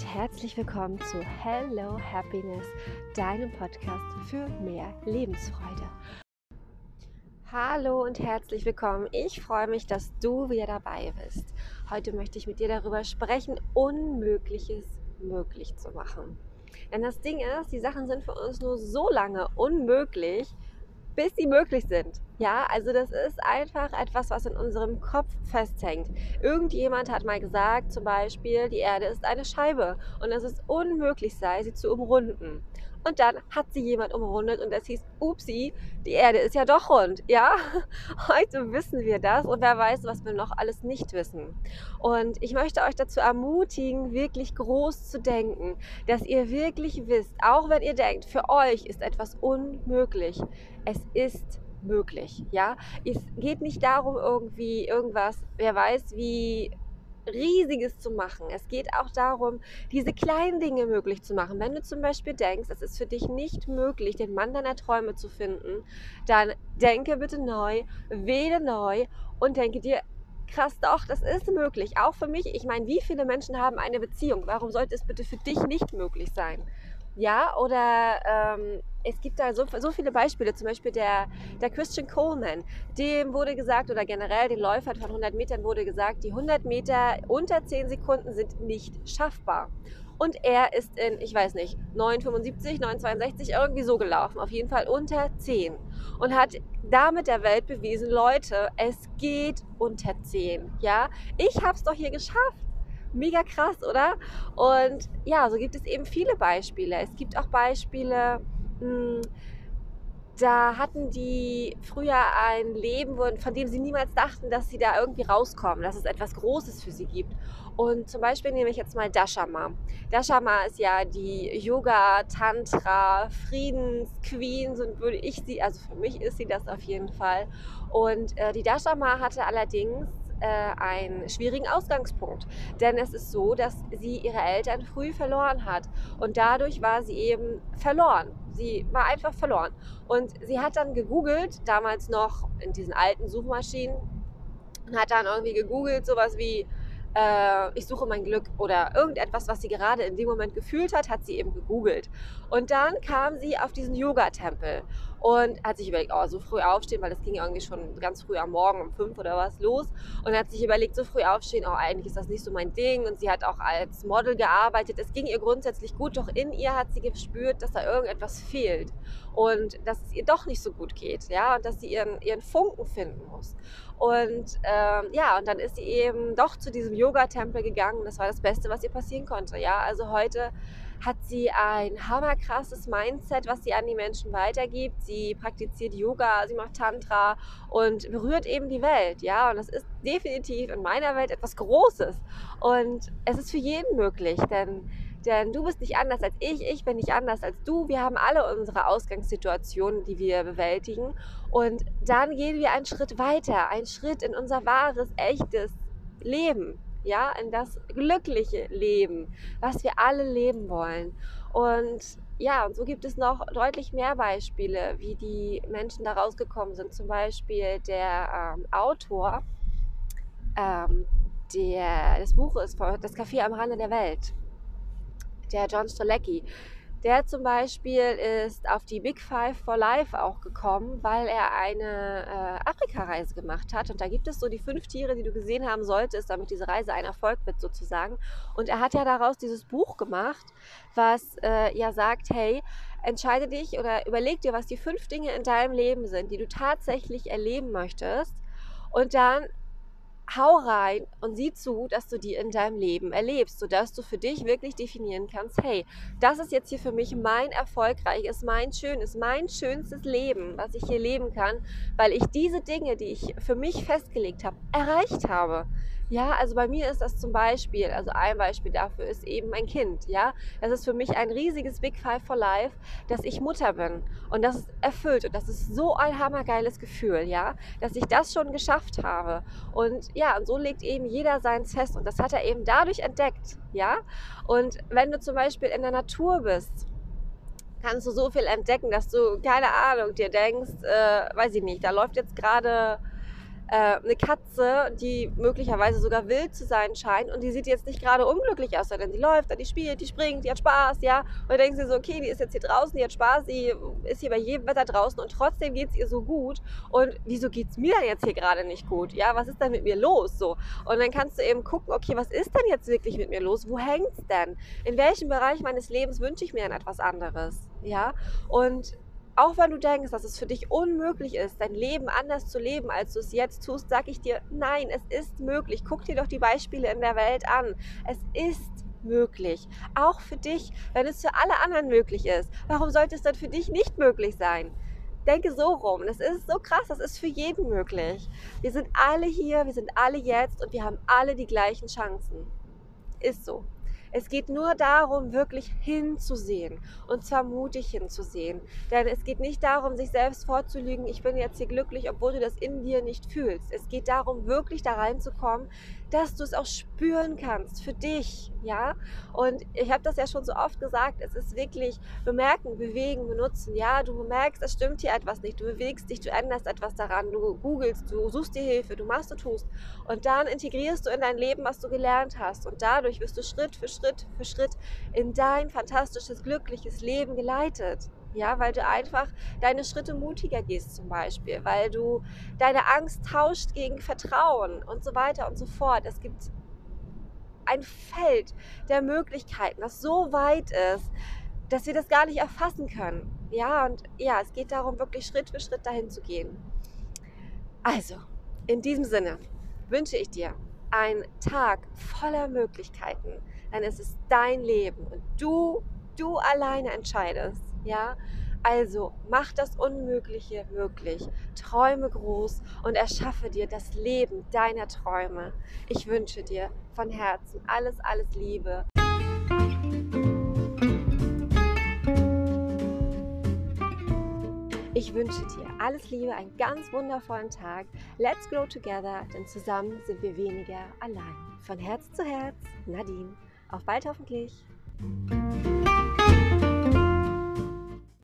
und herzlich willkommen zu Hello Happiness, deinem Podcast für mehr Lebensfreude. Hallo und herzlich willkommen. Ich freue mich, dass du wieder dabei bist. Heute möchte ich mit dir darüber sprechen, Unmögliches möglich zu machen. Denn das Ding ist, die Sachen sind für uns nur so lange unmöglich, bis sie möglich sind. Ja, also das ist einfach etwas, was in unserem Kopf festhängt. Irgendjemand hat mal gesagt, zum Beispiel, die Erde ist eine Scheibe und es ist unmöglich sei, sie zu umrunden. Und dann hat sie jemand umrundet und es hieß, upsi, die Erde ist ja doch rund. Ja, heute wissen wir das und wer weiß, was wir noch alles nicht wissen. Und ich möchte euch dazu ermutigen, wirklich groß zu denken, dass ihr wirklich wisst, auch wenn ihr denkt, für euch ist etwas unmöglich, es ist möglich. Ja, es geht nicht darum, irgendwie irgendwas, wer weiß, wie Riesiges zu machen. Es geht auch darum, diese kleinen Dinge möglich zu machen. Wenn du zum Beispiel denkst, es ist für dich nicht möglich, den Mann deiner Träume zu finden, dann denke bitte neu, wähle neu und denke dir, krass doch, das ist möglich. Auch für mich. Ich meine, wie viele Menschen haben eine Beziehung? Warum sollte es bitte für dich nicht möglich sein? Ja, oder ähm, es gibt da so, so viele Beispiele, zum Beispiel der, der Christian Coleman, dem wurde gesagt, oder generell den Läufern von 100 Metern wurde gesagt, die 100 Meter unter 10 Sekunden sind nicht schaffbar. Und er ist in, ich weiß nicht, 9,75, 9,62 irgendwie so gelaufen, auf jeden Fall unter 10. Und hat damit der Welt bewiesen, Leute, es geht unter 10. Ja, ich habe es doch hier geschafft mega krass, oder? Und ja, so gibt es eben viele Beispiele. Es gibt auch Beispiele, hm, da hatten die früher ein Leben, von dem sie niemals dachten, dass sie da irgendwie rauskommen, dass es etwas Großes für sie gibt. Und zum Beispiel nehme ich jetzt mal Dashama. Dashama ist ja die Yoga, Tantra, Friedensqueen, so würde ich sie, also für mich ist sie das auf jeden Fall. Und äh, die Dashama hatte allerdings äh, einen schwierigen Ausgangspunkt. Denn es ist so, dass sie ihre Eltern früh verloren hat. Und dadurch war sie eben verloren. Sie war einfach verloren. Und sie hat dann gegoogelt, damals noch in diesen alten Suchmaschinen, und hat dann irgendwie gegoogelt, sowas wie äh, ich suche mein Glück oder irgendetwas, was sie gerade in dem Moment gefühlt hat, hat sie eben gegoogelt. Und dann kam sie auf diesen Yoga-Tempel und hat sich überlegt, oh, so früh aufstehen, weil das ging irgendwie schon ganz früh am Morgen um fünf oder was los und hat sich überlegt, so früh aufstehen, oh, eigentlich ist das nicht so mein Ding und sie hat auch als Model gearbeitet. Es ging ihr grundsätzlich gut, doch in ihr hat sie gespürt, dass da irgendetwas fehlt und dass es ihr doch nicht so gut geht, ja, und dass sie ihren, ihren Funken finden muss. Und ähm, ja, und dann ist sie eben doch zu diesem Yoga-Tempel gegangen. Das war das Beste, was ihr passieren konnte. Ja, also heute hat sie ein hammerkrasses Mindset, was sie an die Menschen weitergibt. Sie praktiziert Yoga, sie macht Tantra und berührt eben die Welt. Ja, und das ist definitiv in meiner Welt etwas Großes. Und es ist für jeden möglich, denn denn du bist nicht anders als ich, ich bin nicht anders als du. Wir haben alle unsere Ausgangssituationen, die wir bewältigen. Und dann gehen wir einen Schritt weiter, einen Schritt in unser wahres, echtes Leben, ja, in das glückliche Leben, was wir alle leben wollen. Und ja, und so gibt es noch deutlich mehr Beispiele, wie die Menschen da rausgekommen sind. Zum Beispiel der ähm, Autor ähm, der, des Buches Das Café am Rande der Welt der John Stolecki. Der zum Beispiel ist auf die Big Five for Life auch gekommen, weil er eine äh, Afrika-Reise gemacht hat. Und da gibt es so die fünf Tiere, die du gesehen haben solltest, damit diese Reise ein Erfolg wird sozusagen. Und er hat ja daraus dieses Buch gemacht, was äh, ja sagt, hey, entscheide dich oder überleg dir, was die fünf Dinge in deinem Leben sind, die du tatsächlich erleben möchtest. Und dann hau rein und sieh zu, dass du die in deinem Leben erlebst, sodass du für dich wirklich definieren kannst, hey, das ist jetzt hier für mich mein erfolgreiches, mein schönes, mein schönstes Leben, was ich hier leben kann, weil ich diese Dinge, die ich für mich festgelegt habe, erreicht habe. Ja, also bei mir ist das zum Beispiel, also ein Beispiel dafür ist eben mein Kind. Ja, das ist für mich ein riesiges Big Five for Life, dass ich Mutter bin und das ist erfüllt und das ist so ein hammergeiles Gefühl, ja, dass ich das schon geschafft habe. Und ja, und so legt eben jeder sein fest und das hat er eben dadurch entdeckt, ja. Und wenn du zum Beispiel in der Natur bist, kannst du so viel entdecken, dass du keine Ahnung dir denkst, äh, weiß ich nicht, da läuft jetzt gerade äh, eine Katze, die möglicherweise sogar wild zu sein scheint und die sieht jetzt nicht gerade unglücklich aus, sondern die läuft, die spielt, die springt, die hat Spaß, ja. Und dann denken sie so, okay, die ist jetzt hier draußen, die hat Spaß, die ist hier bei jedem Wetter draußen und trotzdem geht es ihr so gut. Und wieso geht es mir denn jetzt hier gerade nicht gut? Ja, was ist denn mit mir los? So. Und dann kannst du eben gucken, okay, was ist denn jetzt wirklich mit mir los? Wo hängt es denn? In welchem Bereich meines Lebens wünsche ich mir denn etwas anderes? Ja, und auch wenn du denkst, dass es für dich unmöglich ist, dein Leben anders zu leben, als du es jetzt tust, sage ich dir, nein, es ist möglich. Guck dir doch die Beispiele in der Welt an. Es ist möglich. Auch für dich, wenn es für alle anderen möglich ist. Warum sollte es dann für dich nicht möglich sein? Denke so rum. Das ist so krass. Das ist für jeden möglich. Wir sind alle hier, wir sind alle jetzt und wir haben alle die gleichen Chancen. Ist so. Es geht nur darum, wirklich hinzusehen und zwar mutig hinzusehen. Denn es geht nicht darum, sich selbst vorzulügen, ich bin jetzt hier glücklich, obwohl du das in dir nicht fühlst. Es geht darum, wirklich da reinzukommen, dass du es auch spüren kannst für dich, ja? Und ich habe das ja schon so oft gesagt, es ist wirklich bemerken, bewegen, benutzen. Ja, du merkst, es stimmt hier etwas nicht, du bewegst dich, du änderst etwas daran, du googelst, du suchst dir Hilfe, du machst, du tust und dann integrierst du in dein Leben, was du gelernt hast und dadurch wirst du Schritt für Schritt für Schritt in dein fantastisches, glückliches Leben geleitet. Ja, weil du einfach deine Schritte mutiger gehst zum Beispiel, weil du deine Angst tauscht gegen Vertrauen und so weiter und so fort. Es gibt ein Feld der Möglichkeiten, das so weit ist, dass wir das gar nicht erfassen können. Ja, und ja, es geht darum, wirklich Schritt für Schritt dahin zu gehen. Also, in diesem Sinne wünsche ich dir einen Tag voller Möglichkeiten, denn es ist dein Leben und du, du alleine entscheidest, ja? Also mach das Unmögliche möglich. Träume groß und erschaffe dir das Leben deiner Träume. Ich wünsche dir von Herzen alles, alles Liebe. Ich wünsche dir alles Liebe, einen ganz wundervollen Tag. Let's grow together, denn zusammen sind wir weniger allein. Von Herz zu Herz, Nadine. Auf bald hoffentlich.